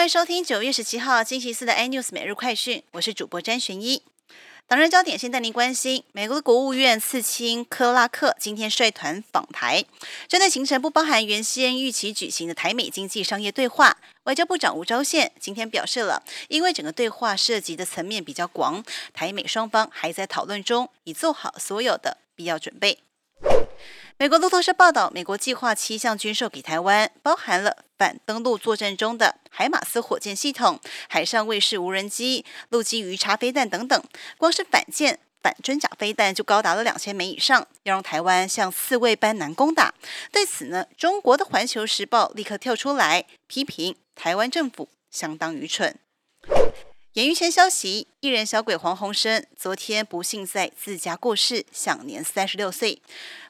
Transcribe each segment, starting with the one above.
欢迎收听九月十七号星期四的 iNews 每日快讯，我是主播詹玄一。党人焦点先带您关心，美国的国务院次卿克拉克今天率团访台，针对行程不包含原先预期举行的台美经济商业对话，外交部长吴钊燮今天表示了，因为整个对话涉及的层面比较广，台美双方还在讨论中，已做好所有的必要准备。美国路透社报道，美国计划七项军售给台湾，包含了反登陆作战中的海马斯火箭系统、海上卫士无人机、陆基鱼叉飞弹等等。光是反舰、反真假飞弹就高达了两千枚以上，要让台湾像刺猬般难攻打。对此呢，中国的《环球时报》立刻跳出来批评台湾政府相当愚蠢。演艺圈消息，艺人小鬼黄鸿升昨天不幸在自家过世，享年三十六岁。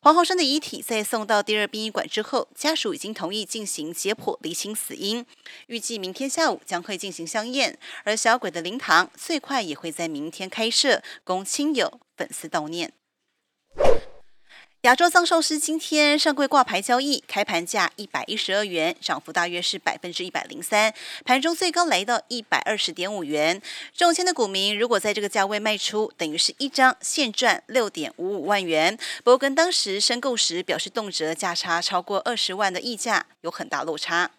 黄鸿升的遗体在送到第二殡仪馆之后，家属已经同意进行解剖厘清死因，预计明天下午将会进行香宴，而小鬼的灵堂最快也会在明天开设，供亲友粉丝悼念。亚洲藏寿司今天上柜挂牌交易，开盘价一百一十二元，涨幅大约是百分之一百零三，盘中最高来到一百二十点五元。中签的股民如果在这个价位卖出，等于是一张现赚六点五五万元，不过跟当时申购时表示动辄价差超过二十万的溢价有很大落差。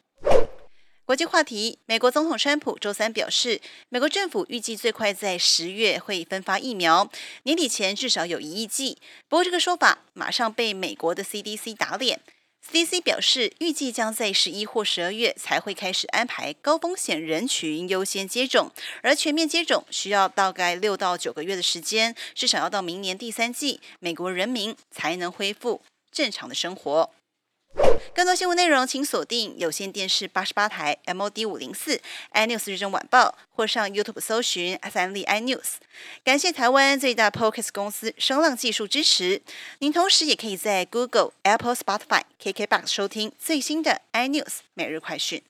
国际话题：美国总统川普周三表示，美国政府预计最快在十月会分发疫苗，年底前至少有一亿剂。不过，这个说法马上被美国的 CDC 打脸。CDC 表示，预计将在十一或十二月才会开始安排高风险人群优先接种，而全面接种需要大概六到九个月的时间，至少要到明年第三季，美国人民才能恢复正常的生活。更多新闻内容，请锁定有线电视八十八台 MOD 五零四 iNews 日中晚报，或上 YouTube 搜寻 S 立 iNews。感谢台湾最大 Podcast 公司声浪技术支持。您同时也可以在 Google、Apple、Spotify、KKBox 收听最新的 iNews 每日快讯。